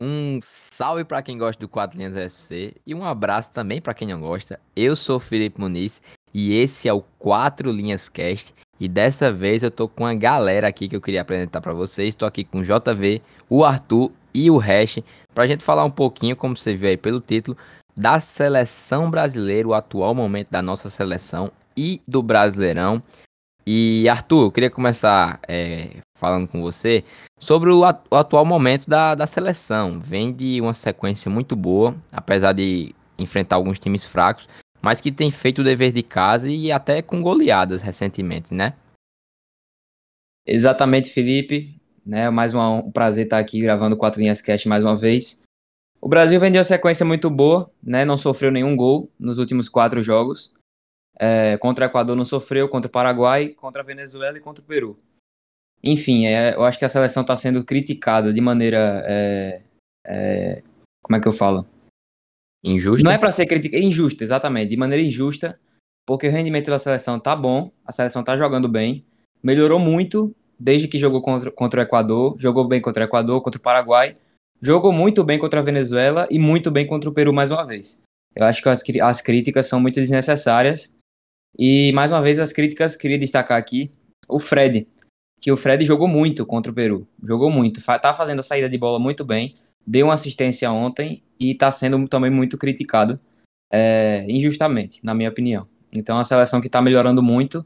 Um salve para quem gosta do Quatro Linhas FC e um abraço também para quem não gosta. Eu sou Felipe Muniz e esse é o Quatro Linhas Cast. E dessa vez eu tô com uma galera aqui que eu queria apresentar para vocês. Estou aqui com o JV, o Arthur e o Hash para a gente falar um pouquinho, como você vê aí pelo título, da seleção brasileira, o atual momento da nossa seleção e do Brasileirão. E Arthur, eu queria começar é, falando com você sobre o, atu o atual momento da, da seleção. Vem de uma sequência muito boa, apesar de enfrentar alguns times fracos, mas que tem feito o dever de casa e até com goleadas recentemente, né? Exatamente, Felipe. Né, mais uma, um prazer estar aqui gravando Quatro Linhas Cast mais uma vez. O Brasil vendeu uma sequência muito boa, né, não sofreu nenhum gol nos últimos quatro jogos. É, contra o Equador não sofreu, contra o Paraguai, contra a Venezuela e contra o Peru. Enfim, é, eu acho que a seleção está sendo criticada de maneira. É, é, como é que eu falo? Injusta? Não é para ser criticada, injusta, exatamente, de maneira injusta, porque o rendimento da seleção tá bom, a seleção tá jogando bem, melhorou muito desde que jogou contra, contra o Equador, jogou bem contra o Equador, contra o Paraguai, jogou muito bem contra a Venezuela e muito bem contra o Peru mais uma vez. Eu acho que as, as críticas são muito desnecessárias. E mais uma vez as críticas, queria destacar aqui o Fred, que o Fred jogou muito contra o Peru, jogou muito, tá fazendo a saída de bola muito bem, deu uma assistência ontem e está sendo também muito criticado, é, injustamente, na minha opinião. Então, é uma seleção que está melhorando muito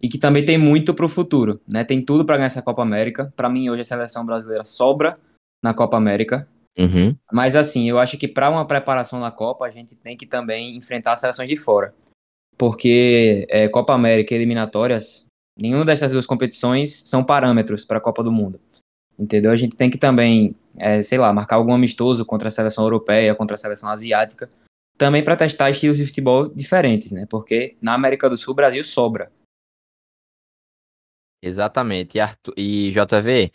e que também tem muito para o futuro, né? Tem tudo para ganhar essa Copa América. Para mim, hoje a seleção brasileira sobra na Copa América. Uhum. Mas assim, eu acho que para uma preparação na Copa, a gente tem que também enfrentar as seleções de fora. Porque é, Copa América e eliminatórias, nenhuma dessas duas competições são parâmetros para a Copa do Mundo. Entendeu? A gente tem que também, é, sei lá, marcar algum amistoso contra a seleção europeia, contra a seleção asiática, também para testar estilos de futebol diferentes, né? Porque na América do Sul o Brasil sobra. Exatamente. E, Arthur, e JV,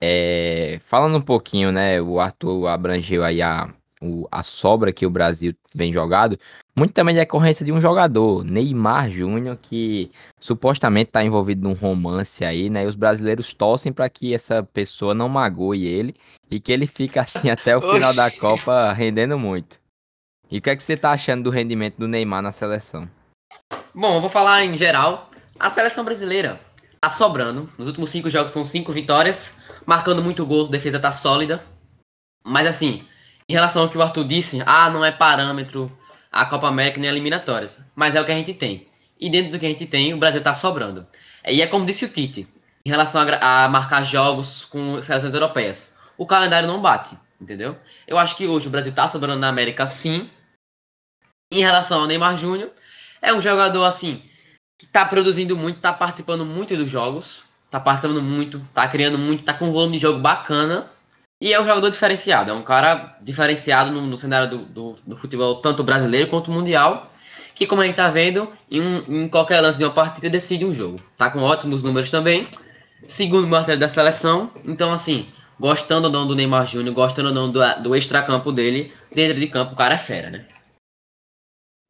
é, falando um pouquinho, né? O Arthur abrangeu aí a, o, a sobra que o Brasil vem jogado, muito também decorrência de um jogador, Neymar Júnior, que supostamente está envolvido num romance aí, né? E os brasileiros torcem para que essa pessoa não magoe ele e que ele fique assim até o final da Copa rendendo muito. E o que é que você tá achando do rendimento do Neymar na seleção? Bom, eu vou falar em geral. A seleção brasileira tá sobrando. Nos últimos cinco jogos são cinco vitórias, marcando muito gol, a defesa tá sólida. Mas assim, em relação ao que o Arthur disse, ah, não é parâmetro a Copa América nem eliminatórias, mas é o que a gente tem. E dentro do que a gente tem, o Brasil está sobrando. E é como disse o Tite, em relação a, a, marcar jogos com seleções europeias. O calendário não bate, entendeu? Eu acho que hoje o Brasil está sobrando na América, sim. Em relação ao Neymar Júnior, é um jogador assim que está produzindo muito, está participando muito dos jogos, está participando muito, está criando muito, está com um volume de jogo bacana. E é um jogador diferenciado, é um cara diferenciado no, no cenário do, do, do, futebol, tanto brasileiro quanto mundial, que como a gente tá vendo, em, um, em qualquer lance de uma partida decide um jogo. Tá com ótimos números também, segundo martelo da seleção, então assim, gostando ou não do Neymar Júnior, gostando ou não do, do extracampo dele, dentro de campo o cara é fera, né?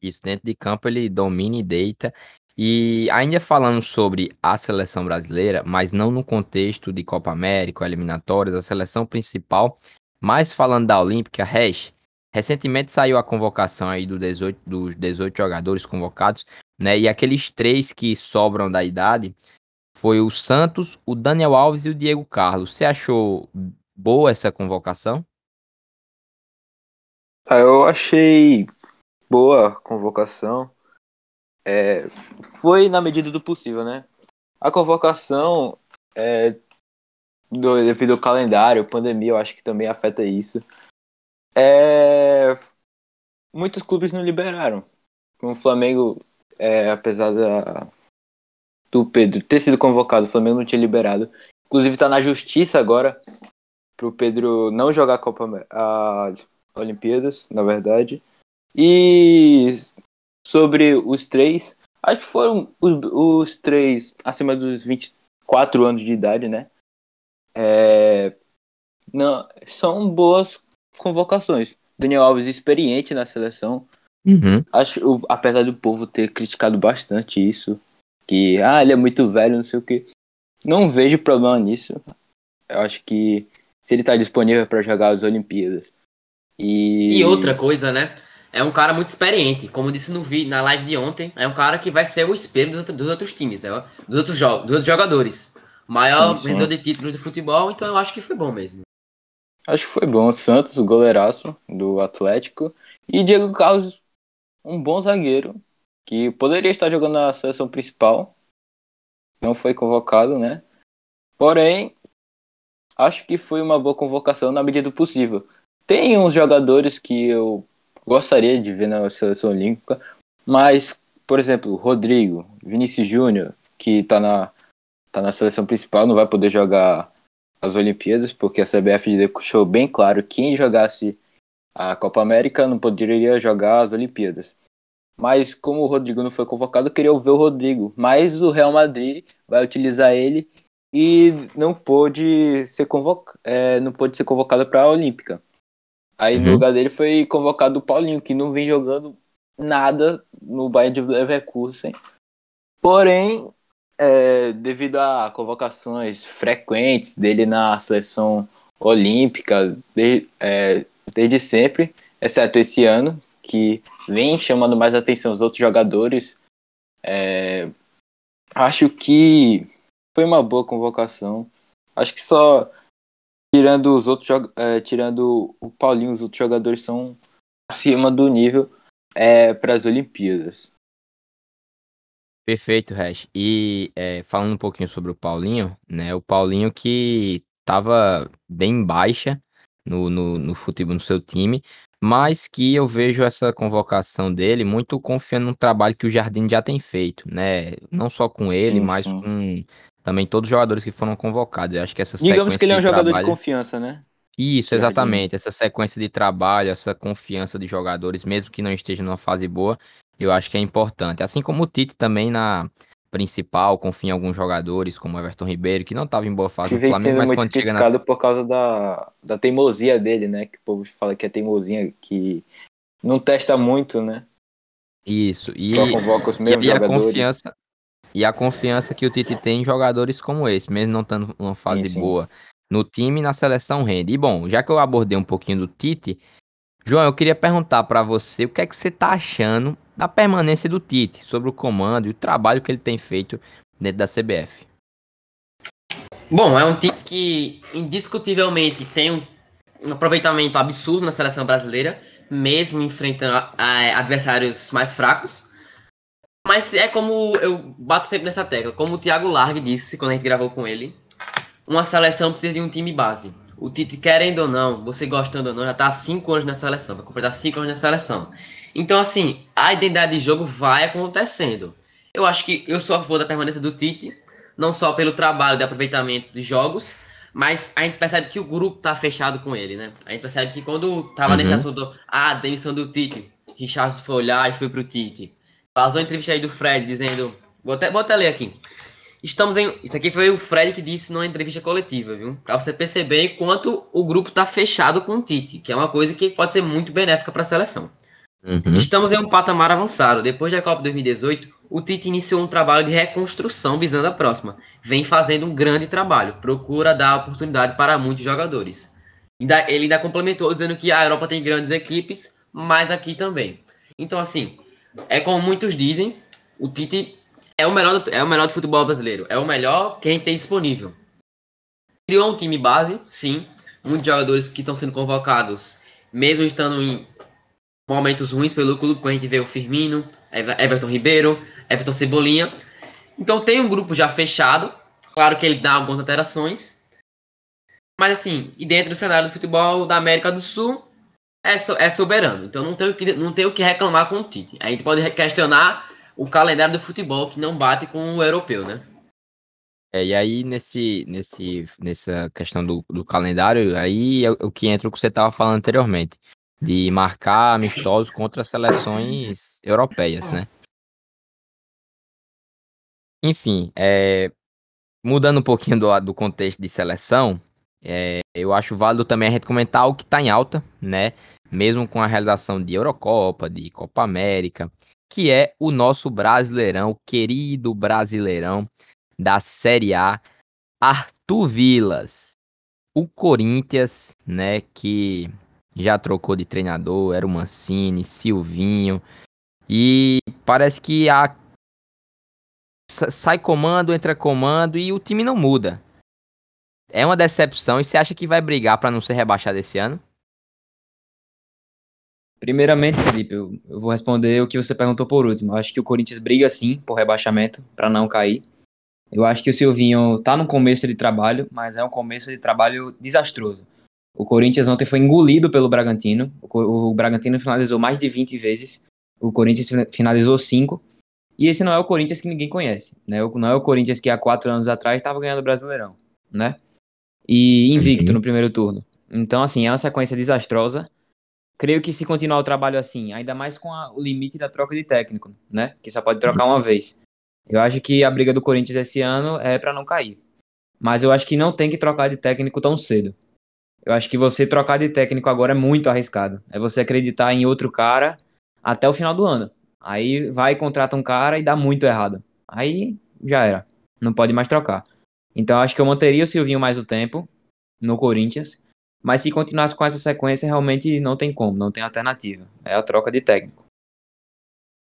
Isso, dentro de campo ele domina e deita. E ainda falando sobre a seleção brasileira, mas não no contexto de Copa América, eliminatórias, a seleção principal, mas falando da Olímpica, recentemente saiu a convocação aí do 18, dos 18 jogadores convocados, né? E aqueles três que sobram da idade foi o Santos, o Daniel Alves e o Diego Carlos. Você achou boa essa convocação? Ah, eu achei boa a convocação é, foi na medida do possível, né? A convocação, é, do, devido ao calendário, pandemia, eu acho que também afeta isso. É, muitos clubes não liberaram. O Flamengo, é, apesar da, do Pedro ter sido convocado, o Flamengo não tinha liberado. Inclusive está na justiça agora para o Pedro não jogar a Copa a Olimpíadas, na verdade. E sobre os três. Acho que foram os, os três acima dos 24 anos de idade, né? É, não, são boas convocações. Daniel Alves experiente na seleção. Uhum. Acho, apesar do povo ter criticado bastante isso, que ah, ele é muito velho, não sei o que. Não vejo problema nisso. Eu acho que se ele tá disponível para jogar as Olimpíadas. E... E outra coisa, né? É um cara muito experiente, como disse no vi na live de ontem, é um cara que vai ser o espelho dos, outros- dos outros times, né? Dos outros, jo dos outros jogadores. Maior Sim, sim. vendedor de títulos do futebol, então eu acho que foi bom mesmo. Acho que foi bom. Santos, o goleiraço do Atlético. E Diego Carlos, um bom zagueiro, que poderia estar jogando na seleção principal. Não foi convocado, né? Porém, acho que foi uma boa convocação na medida do possível. Tem uns jogadores que eu gostaria de ver na seleção olímpica, mas, por exemplo, Rodrigo, Vinícius Júnior, que tá na, tá na seleção principal, não vai poder jogar as Olimpíadas, porque a CBF deixou bem claro que quem jogasse a Copa América não poderia jogar as Olimpíadas. Mas como o Rodrigo não foi convocado, eu queria ver o Rodrigo. Mas o Real Madrid vai utilizar ele e não pôde ser, convoc... é, não pôde ser convocado para a Olímpica. Aí no Uhum. lugar dele foi convocado o Paulinho, que não vem jogando nada no Bayern de Leverkusen. Porém, é, devido a convocações frequentes dele na seleção olímpica de- é, desde sempre, exceto esse ano, que vem chamando mais atenção os outros jogadores, é, acho que foi uma boa convocação. Acho que só tirando os outros é, tirando o Paulinho, os outros jogadores são acima do nível para as Olimpíadas. Perfeito, Hash. E é, falando um pouquinho sobre o Paulinho, né? O Paulinho que tava bem baixa no, no, no futebol, no seu time, mas que eu vejo essa convocação dele muito confiando no trabalho que o Jardim já tem feito, né? Não só com ele, Sim, mas sim. com também todos os jogadores que foram convocados. Eu acho que essa Digamos que ele é um jogador trabalho... de confiança, né? Isso, Jardim. exatamente. Essa sequência de trabalho, essa confiança de jogadores, mesmo que não esteja numa fase boa, eu acho que é importante. Assim como o Tite também na principal, confia em alguns jogadores, como o Everton Ribeiro, que não estava em boa fase Que no Flamengo, mas muito criticado por causa da, da teimosia dele, né? Que o povo fala que é teimosinha, que não testa muito, né? Isso, e, Só convoca os e, mesmos e a jogadores. confiança e a confiança que o Tite tem em jogadores como esse, mesmo não estando numa fase sim. boa no time e na seleção rende. E bom, já que eu abordei um pouquinho do Tite, João, eu queria perguntar pra você o que é que você tá achando da permanência do Tite, sobre o comando e o trabalho que ele tem feito dentro da CBF. Bom, é um Tite que indiscutivelmente tem um, um aproveitamento absurdo na seleção brasileira, mesmo enfrentando adversários mais fracos. Mas é como eu bato sempre nessa tecla, como o Thiago Largue disse quando a gente gravou com ele, uma seleção precisa de um time base. O Tite, querendo ou não, você gostando ou não, já tá há 5 anos na seleção, vai completar 5 anos na seleção. Então, assim, a identidade de jogo vai acontecendo. Eu acho que eu sou a favor da permanência do Tite, não só pelo trabalho de aproveitamento dos jogos, mas a gente percebe que o grupo tá fechado com ele, né? A gente percebe que quando tava Uhum. nesse assunto, ah, demissão do Tite, Richardson foi olhar e foi pro Tite. Vazou a entrevista aí do Fred dizendo, vou até, vou até ler aqui. Estamos em. Isso aqui foi o Fred que disse numa entrevista coletiva, viu? Pra você perceber quanto o grupo tá fechado com o Tite, que é uma coisa que pode ser muito benéfica para a seleção. Uhum. Estamos em um patamar avançado. Depois da Copa 2018, o Tite iniciou um trabalho de reconstrução visando a próxima. Vem fazendo um grande trabalho, procura dar oportunidade para muitos jogadores. Ele ainda complementou dizendo que a Europa tem grandes equipes, mas aqui também. Então, assim, é como muitos dizem, o Tite é o melhor do, é o melhor do futebol brasileiro. É o melhor que a gente tem disponível. Criou um time base, sim. Muitos jogadores que estão sendo convocados, mesmo estando em momentos ruins pelo clube, quando a gente vê o Firmino, Ever- Everton Ribeiro, Everton Cebolinha. Então tem um grupo já fechado. Claro que ele dá algumas alterações. Mas assim, e dentro do cenário do futebol da América do Sul, é, é soberano. Então não tem, o que, não tem o que reclamar com o Tite. A gente pode questionar o calendário do futebol que não bate com o europeu, né? É, e aí, nesse, nesse, nessa questão do, do calendário, aí é o que entra o que você estava falando anteriormente, de marcar amistosos contra seleções europeias, né? Enfim, é, mudando um pouquinho do, do contexto de seleção, é, eu acho válido também a gente comentar o que está em alta, né? Mesmo com a realização de Eurocopa, de Copa América, que é o nosso Brasileirão, o querido Brasileirão da Série A, Arthur Vilas. o Corinthians, né, que já trocou de treinador, era o Mancini, Silvinho, e parece que a sai comando, entra comando e o time não muda. É uma decepção e você acha que vai brigar para não ser rebaixado esse ano? Primeiramente, Felipe, eu, eu, vou responder o que você perguntou por último. Eu acho que o Corinthians briga sim por rebaixamento para não cair. Eu acho que o Silvinho tá no começo de trabalho, mas é um começo de trabalho desastroso. O Corinthians ontem foi engolido pelo Bragantino. O, o Bragantino finalizou mais de 20 vezes. O Corinthians finalizou 5. E esse não é o Corinthians que ninguém conhece. Né? Não é o Corinthians que há quatro anos atrás estava ganhando o Brasileirão. Né? E invicto uhum. no primeiro turno. Então, assim, é uma sequência desastrosa. Creio que se continuar o trabalho assim, ainda mais com a, o limite da troca de técnico, né? Que só pode trocar uma vez. Eu acho que a briga do Corinthians esse ano é para não cair. Mas eu acho que não tem que trocar de técnico tão cedo. Eu acho que você trocar de técnico agora é muito arriscado. É você acreditar em outro cara até o final do ano. Aí vai, contrata um cara e dá muito errado. Aí já era. Não pode mais trocar. Então acho que eu manteria o Silvinho mais o tempo no Corinthians. Mas se continuasse com essa sequência, realmente não tem como, não tem alternativa. É a troca de técnico.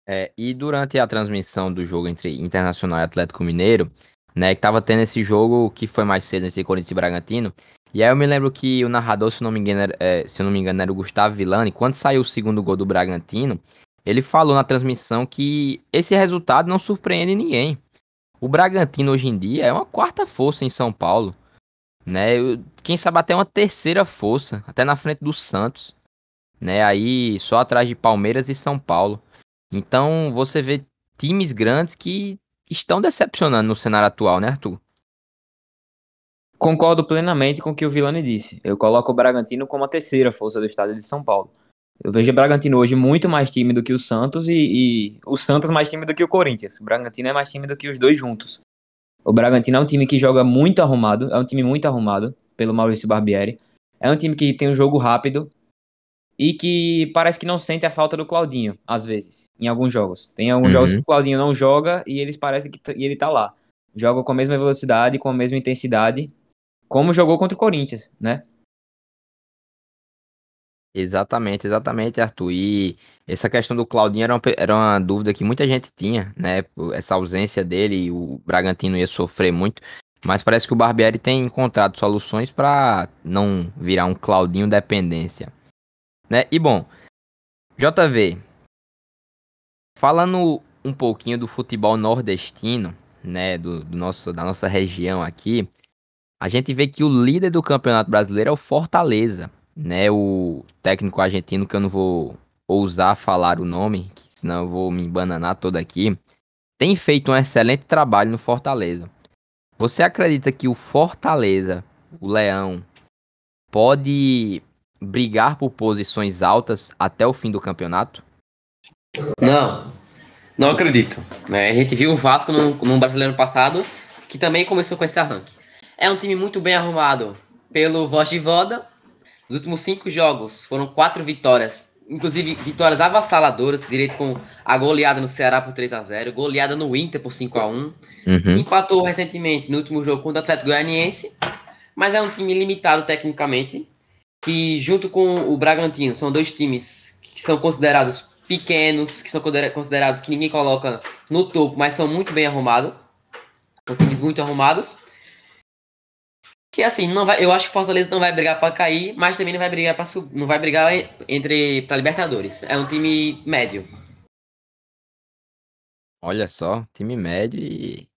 É, e durante a transmissão do jogo entre Internacional e Atlético Mineiro, né, que tava tendo esse jogo que foi mais cedo entre Corinthians e Bragantino, e aí eu me lembro que o narrador, se não me engano, era, é, se eu não me engano, era o Gustavo Villani, quando saiu o segundo gol do Bragantino, ele falou na transmissão que esse resultado não surpreende ninguém. O Bragantino hoje em dia é uma quarta força em São Paulo, né? Quem sabe até uma terceira força, até na frente do Santos, né? Aí só atrás de Palmeiras e São Paulo. Então você vê times grandes que estão decepcionando no cenário atual, né, Arthur? Concordo plenamente com o que o Vilani disse. Eu coloco o Bragantino como a terceira força do estado de São Paulo. Eu vejo o Bragantino hoje muito mais time do que o Santos e, e, o Santos mais time do que o Corinthians. O Bragantino é mais time do que os dois juntos. O Bragantino é um time que joga muito arrumado, é um time muito arrumado pelo Maurício Barbieri. É um time que tem um jogo rápido e que parece que não sente a falta do Claudinho, às vezes, em alguns jogos. Tem alguns uhum. jogos que o Claudinho não joga e eles parecem que e ele tá lá. Joga com a mesma velocidade, com a mesma intensidade, como jogou contra o Corinthians, né? Exatamente, exatamente, Arthur. E essa questão do Claudinho era uma, era uma dúvida que muita gente tinha, né? Essa ausência dele, o Bragantino ia sofrer muito. Mas parece que o Barbieri tem encontrado soluções para não virar um Claudinho dependência. Né? E bom, JV, falando um pouquinho do futebol nordestino, né, do, do, nosso, da nossa região aqui, a gente vê que o líder do Campeonato Brasileiro é o Fortaleza né, o técnico argentino, que eu não vou ousar falar o nome, senão eu vou me embananar todo aqui, tem feito um excelente trabalho no Fortaleza. Você acredita que o Fortaleza, o Leão, pode brigar por posições altas até o fim do campeonato? Não, não acredito. Né? A gente viu o Vasco no, no brasileiro passado, que também começou com esse arranque. É um time muito bem arrumado pelo Voz de Voda, nos últimos cinco jogos foram quatro vitórias, inclusive vitórias avassaladoras, direito com a goleada no Ceará por 3 a 0 goleada no Inter por 5 a 1 uhum. Empatou recentemente no último jogo contra o Atlético Goianiense, mas é um time limitado tecnicamente, que junto com o Bragantino são dois times que são considerados pequenos, que são considerados que ninguém coloca no topo, mas são muito bem arrumados. São times muito arrumados. Que assim, não vai, eu acho que Fortaleza não vai brigar para cair, mas também não vai brigar para não vai brigar entre para Libertadores. É um time médio. Olha só, time médio e,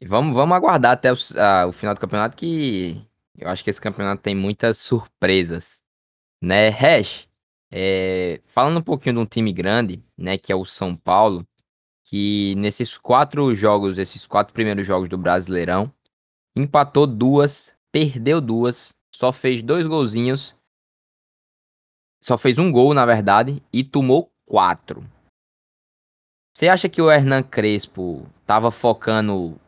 e vamos, vamos aguardar até o, a, o final do campeonato que eu acho que esse campeonato tem muitas surpresas, né? Hash, é, falando um pouquinho de um time grande, né, que é o São Paulo, que nesses quatro jogos, esses quatro primeiros jogos do Brasileirão, empatou duas, perdeu duas, só fez dois golzinhos, só fez um gol, na verdade, e tomou quatro. Você acha que o Hernan Crespo tava focando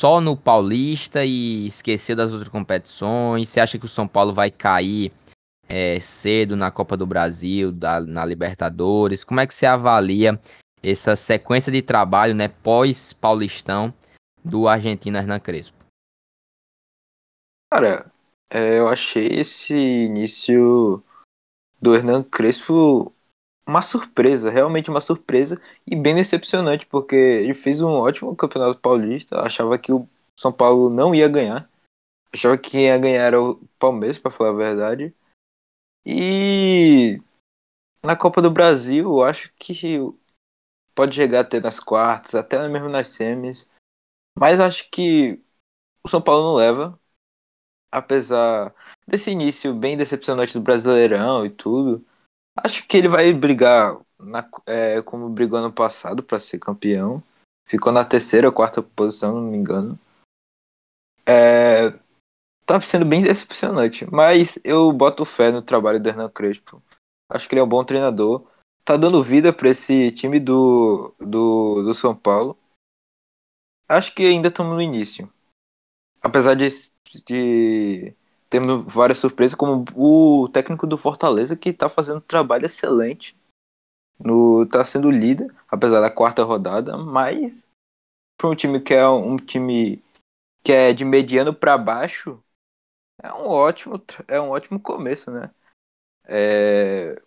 só no Paulista e esqueceu das outras competições? Você acha que o São Paulo vai cair é, cedo na Copa do Brasil, da, na Libertadores? Como é que você avalia essa sequência de trabalho, né, pós-paulistão do argentino Hernan Crespo? Cara, É, eu achei esse início do Hernan Crespo uma surpresa, realmente uma surpresa e bem decepcionante, porque ele fez um ótimo campeonato paulista. Achava que o São Paulo não ia ganhar, achava que ia ganhar era o Palmeiras, para falar a verdade. E na Copa do Brasil, eu acho que pode chegar até nas quartas, até mesmo nas semis, mas acho que o São Paulo não leva, apesar desse início bem decepcionante do Brasileirão e tudo. Acho que ele vai brigar na, é, como brigou ano passado para ser campeão. Ficou na terceira ou quarta posição, não me engano. É, tá sendo bem decepcionante, mas eu boto fé no trabalho do Hernan Crespo. Acho que ele é um bom treinador. Tá dando vida para esse time do, do, do São Paulo. Acho que ainda estamos no início. Apesar de, de temos várias surpresas, como o técnico do Fortaleza, que está fazendo um trabalho excelente. No, tá sendo líder, apesar da quarta rodada, mas para um time que é um time que é de mediano para baixo, é um ótimo, é um ótimo começo, né? É...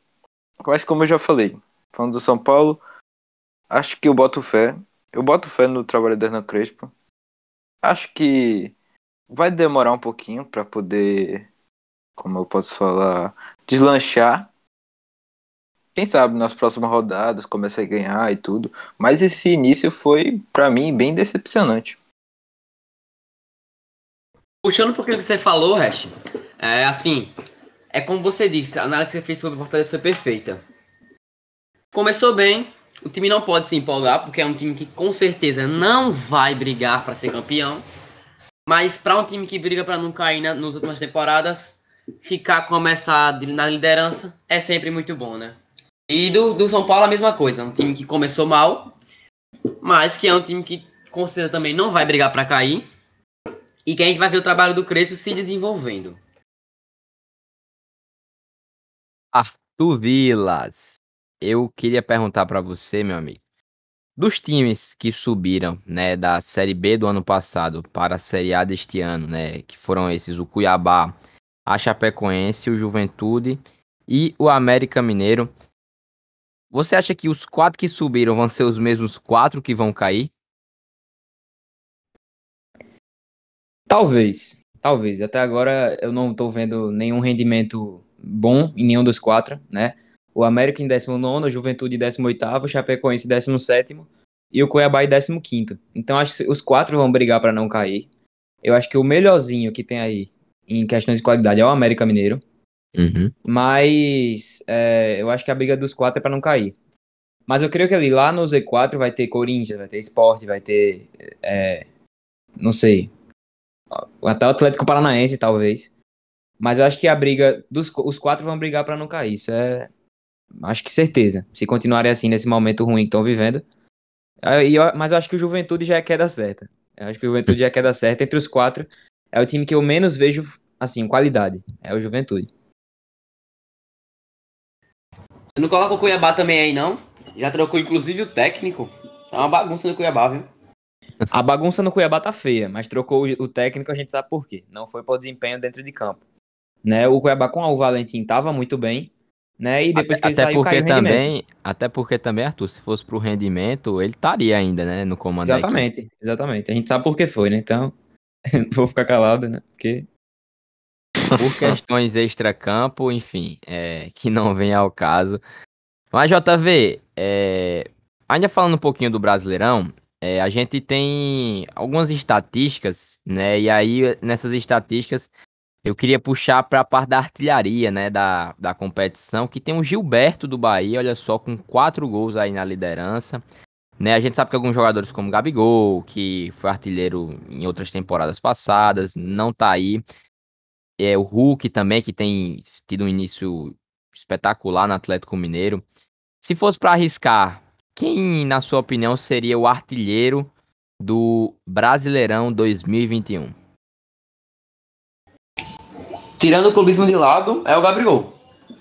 Mas como eu já falei, falando do São Paulo, acho que eu boto fé. Eu boto fé no trabalho do Hernan Crespo. Acho que vai demorar um pouquinho para poder, como eu posso falar, deslanchar. Quem sabe nas próximas rodadas comece a ganhar e tudo. Mas esse início foi, para mim, bem decepcionante. Puxando um pouquinho do que você falou, Hash, é assim, é como você disse, a análise que você fez sobre o Fortaleza foi perfeita. Começou bem, o time não pode se empolgar, porque é um time que com certeza não vai brigar para ser campeão. Mas para um time que briga para não cair na, nas últimas temporadas, ficar começar na liderança é sempre muito bom, né? E do, do São Paulo a mesma coisa, um time que começou mal, mas que é um time que com certeza também não vai brigar para cair. E que a gente vai ver o trabalho do Crespo se desenvolvendo. Arthur Vilas, eu queria perguntar para você, meu amigo. Dos times que subiram, né, da Série B do ano passado para a Série A deste ano, né, que foram esses o Cuiabá, a Chapecoense, o Juventude e o América Mineiro. Você acha que os quatro que subiram vão ser os mesmos quatro que vão cair? Talvez, talvez. Até agora eu não estou vendo nenhum rendimento bom em nenhum dos quatro, né? O América em 19, a Juventude em 18, o Chapecoense em 17 e o Cuiabá em 15. Então acho que os quatro vão brigar para não cair. Eu acho que o melhorzinho que tem aí em questões de qualidade é o América Mineiro. Uhum. Mas é, eu acho que a briga dos quatro é para não cair. Mas eu creio que ali lá no Z4 vai ter Corinthians, vai ter Sport, vai ter. É, não sei. Até o Atlético Paranaense, talvez. Mas eu acho que a briga dos os quatro vão brigar para não cair. Isso é, Acho que certeza. Se continuarem assim nesse momento ruim que estão vivendo. Mas eu acho que o Juventude já é queda certa. Eu acho que o Juventude já é queda certa. Entre os quatro, é o time que eu menos vejo, assim, qualidade. É o Juventude. Você não coloca o Cuiabá também aí, não? Já trocou inclusive o técnico. Tá uma bagunça no Cuiabá, viu? A bagunça no Cuiabá tá feia, mas trocou o técnico, a gente sabe por quê. Não foi para o desempenho dentro de campo. Né? O Cuiabá com o Valentim tava muito bem, né? E depois até, que ele saiu, porque também, Até porque também, Arthur, se fosse pro rendimento, ele estaria ainda, né, no comando Exatamente, exatamente. A gente sabe por que foi, né? Então, vou ficar calado, né? Porque... Por questões extra-campo, enfim, é, que não vem ao caso. Mas, JV, é, ainda falando um pouquinho do Brasileirão, é, a gente tem algumas estatísticas, né? E aí, nessas estatísticas, eu queria puxar para a parte da artilharia, né, da, da competição, que tem o Gilberto do Bahia, olha só, com quatro gols aí na liderança. Né, a gente sabe que alguns jogadores como Gabigol, que foi artilheiro em outras temporadas passadas, não tá aí. É, o Hulk também, que tem tido um início espetacular no Atlético Mineiro. Se fosse para arriscar, quem, na sua opinião, seria o artilheiro do Brasileirão 2021? Tirando o clubismo de lado, é o Gabriel.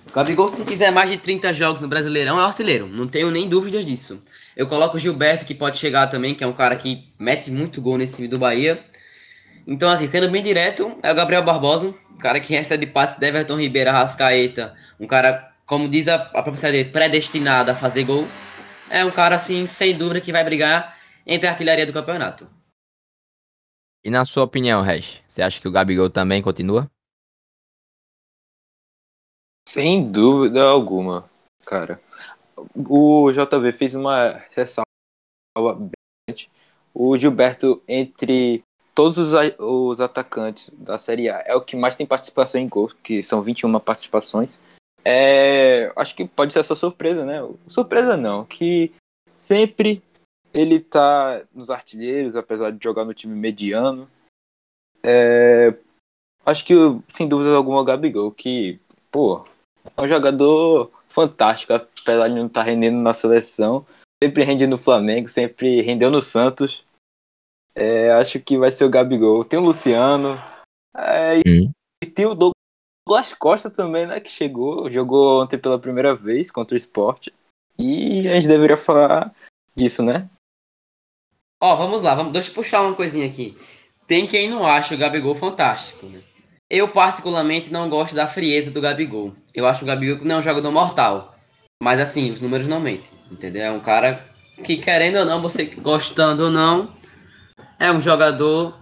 O Gabigol, se fizer mais de 30 jogos no Brasileirão, é artilheiro. Não tenho nem dúvidas disso. Eu coloco o Gilberto, que pode chegar também, que é um cara que mete muito gol nesse time do Bahia. Então, assim, sendo bem direto, é o Gabriel Barbosa. um cara que recebe passe de Everton Ribeiro, Rascaeta, um cara, como diz a, a própria dele, predestinado a fazer gol. É um cara, assim, sem dúvida que vai brigar entre a artilharia do campeonato. E na sua opinião, Rex, você acha que o Gabigol também continua? Sem dúvida alguma, cara. O JV fez uma ressalva. O Gilberto, entre todos os, os atacantes da Série A, é o que mais tem participação em gols, que são 21 participações. É, acho que pode ser essa surpresa, né? Surpresa não, que sempre ele tá nos artilheiros, apesar de jogar no time mediano. É, acho que, sem dúvida alguma, o Gabigol, que, pô, é um jogador fantástico, apesar de não estar tá rendendo na seleção. Sempre rende no Flamengo, sempre rendeu no Santos. É, acho que vai ser o Gabigol. Tem o Luciano. É, hum. E tem o Douglas Costa também, né? Que chegou, jogou ontem pela primeira vez contra o esporte. E a gente deveria falar disso, né? Ó, vamos lá, vamos, deixa eu puxar uma coisinha aqui. Tem quem não acha o Gabigol fantástico, né? Eu, particularmente, não gosto da frieza do Gabigol. Eu acho o Gabigol não é um jogador mortal. Mas, assim, os números não mentem, entendeu? É um cara que, querendo ou não, você gostando ou não, é um jogador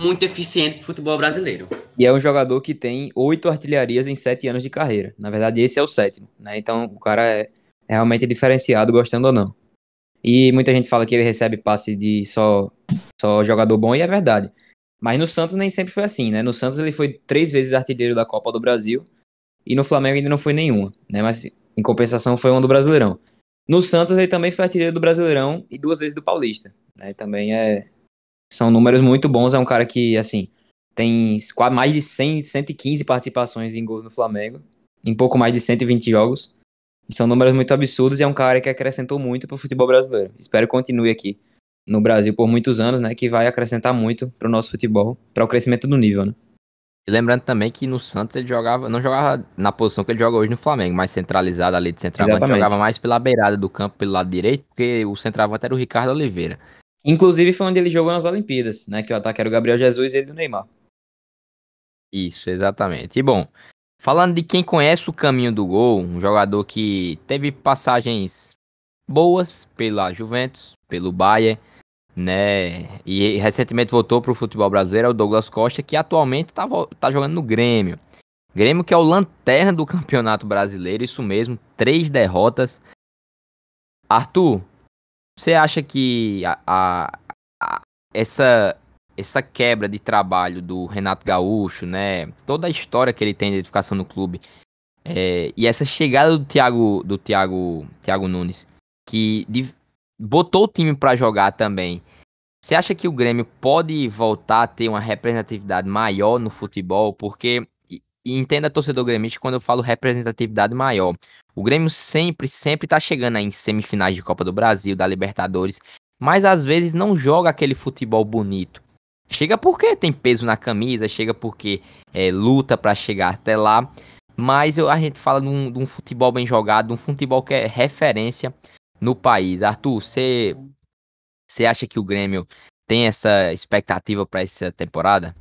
muito eficiente pro futebol brasileiro. E é um jogador que tem oito artilharias em sete anos de carreira. Na verdade, esse é o sétimo, né? Então, o cara é realmente diferenciado, gostando ou não. E muita gente fala que ele recebe passe de só, só jogador bom, e é verdade. Mas no Santos nem sempre foi assim, né? No Santos ele foi três vezes artilheiro da Copa do Brasil, e no Flamengo ainda não foi nenhuma, né? Mas em compensação foi um do Brasileirão. No Santos ele também foi artilheiro do Brasileirão e duas vezes do Paulista, né? Também é são números muito bons, é um cara que assim, tem mais de 100, 115 participações em gols no Flamengo, em pouco mais de 120 jogos. São números muito absurdos e é um cara que acrescentou muito para o futebol brasileiro. Espero que continue aqui no Brasil por muitos anos, né? Que vai acrescentar muito para o nosso futebol, para o crescimento do nível, né? E lembrando também que no Santos ele jogava, não jogava na posição que ele joga hoje no Flamengo, mais centralizado ali de centroavante, jogava mais pela beirada do campo, pelo lado direito, porque o centroavante era o Ricardo Oliveira. Inclusive foi onde ele jogou nas Olimpíadas, né? Que o ataque era o Gabriel Jesus e ele do Neymar. Isso, exatamente. E bom, Falando de quem conhece o caminho do gol, um jogador que teve passagens boas pela Juventus, pelo Bayern, né? E recentemente voltou para o futebol brasileiro, é o Douglas Costa, que atualmente está tá jogando no Grêmio. Grêmio que é o lanterna do Campeonato Brasileiro, isso mesmo, três derrotas. Arthur, você acha que a, a, a, essa essa quebra de trabalho do Renato Gaúcho, né? Toda a história que ele tem de edificação no clube. É, e essa chegada do Thiago, do Thiago, Thiago Nunes, que de, botou o time para jogar também. Você acha que o Grêmio pode voltar a ter uma representatividade maior no futebol? Porque, e, entenda torcedor gremista quando eu falo representatividade maior. O Grêmio sempre, sempre tá chegando aí em semifinais de Copa do Brasil, da Libertadores, mas às vezes não joga aquele futebol bonito. Chega porque tem peso na camisa, chega porque é, luta para chegar até lá. Mas eu, a gente fala de um, de um, futebol bem jogado, de um futebol que é referência no país. Arthur, você acha que o Grêmio tem essa expectativa para essa temporada?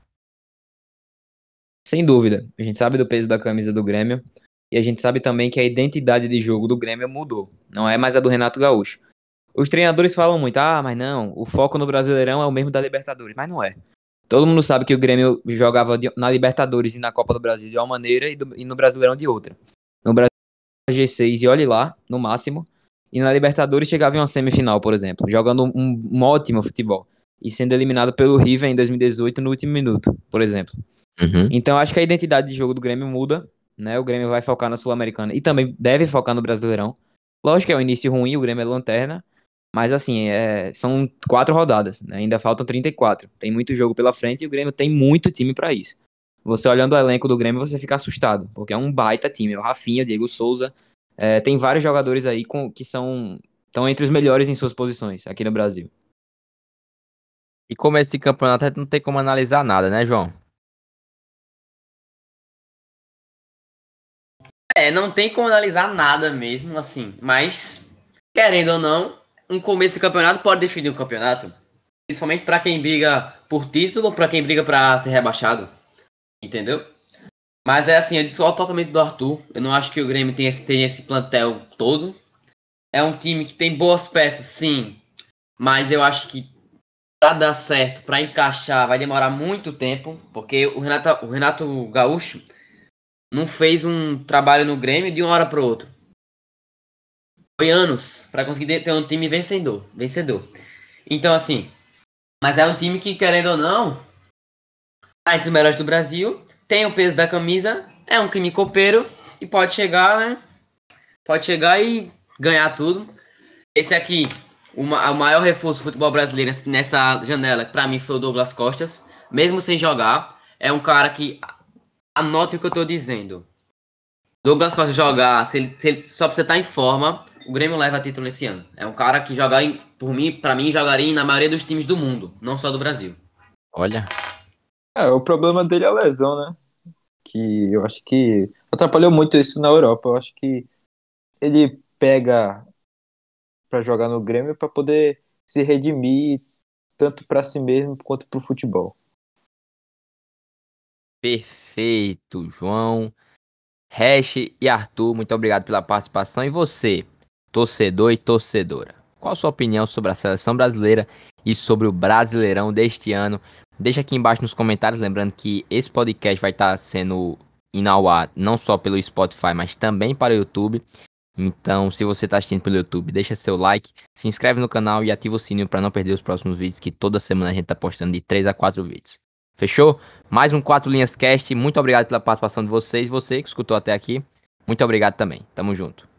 Sem dúvida. A gente sabe do peso da camisa do Grêmio. E a gente sabe também que a identidade de jogo do Grêmio mudou. Não é mais a do Renato Gaúcho. Os treinadores falam muito, ah, mas não, o foco no Brasileirão é o mesmo da Libertadores, mas não é. Todo mundo sabe que o Grêmio jogava na Libertadores e na Copa do Brasil de uma maneira e, do, e no Brasileirão de outra. No Brasil G6 e olhe lá, no máximo, e na Libertadores chegava em uma semifinal, por exemplo, jogando um, um ótimo futebol e sendo eliminado pelo River em 2018 no último minuto, por exemplo. Uhum. Então acho que a identidade de jogo do Grêmio muda, né? O Grêmio vai focar na Sul-Americana e também deve focar no Brasileirão. Lógico que é um início ruim, o Grêmio é lanterna, mas assim, é, são quatro rodadas, né? ainda faltam 34. Tem muito jogo pela frente e o Grêmio tem muito time para isso. Você olhando o elenco do Grêmio, você fica assustado, porque é um baita time. O Rafinha, Diego Souza, é, tem vários jogadores aí com, que são estão entre os melhores em suas posições aqui no Brasil. E começo de campeonato não tem como analisar nada, né, João? É, não tem como analisar nada mesmo, assim, mas querendo ou não, um começo de campeonato pode definir o campeonato. Principalmente para quem briga por título ou para quem briga para ser rebaixado. Entendeu? Mas é assim, eu discordo totalmente do Arthur. Eu não acho que o Grêmio tenha esse, tenha esse plantel todo. É um time que tem boas peças, sim. Mas eu acho que para dar certo, para encaixar, vai demorar muito tempo. Porque o Renato, o Renato Gaúcho não fez um trabalho no Grêmio de uma hora para outra. Foi anos para conseguir ter um time vencedor, vencedor. Então, assim, mas é um time que, querendo ou não, tá entre os melhores do Brasil tem o peso da camisa, é um time copeiro e pode chegar, né? Pode chegar e ganhar tudo. Esse aqui, o, maior reforço do futebol brasileiro nessa janela, para mim, foi o Douglas Costas. Mesmo sem jogar, é um cara que. Anote o que eu tô dizendo. Douglas Costa jogar, se ele, se ele, só estar tá em forma, o Grêmio leva título nesse ano. É um cara que jogar, por mim, para mim, jogaria na maioria dos times do mundo, não só do Brasil. Olha. É, o problema dele é a lesão, né? que eu acho que atrapalhou muito isso na Europa. Eu acho que ele pega para jogar no Grêmio para poder se redimir tanto para si mesmo quanto para o futebol. Perfeito, João. Hash e Arthur, muito obrigado pela participação. E você, torcedor e torcedora, qual a sua opinião sobre a seleção brasileira e sobre o Brasileirão deste ano? Deixa aqui embaixo nos comentários, lembrando que esse podcast vai estar tá sendo inauar não só pelo Spotify, mas também para o YouTube. Então, se você está assistindo pelo YouTube, deixa seu like, se inscreve no canal e ativa o sininho para não perder os próximos vídeos, que toda semana a gente está postando de 3 a 4 vídeos. Fechou? Mais um 4 Linhas Cast. Muito obrigado pela participação de vocês. Você que escutou até aqui, muito obrigado também. Tamo junto.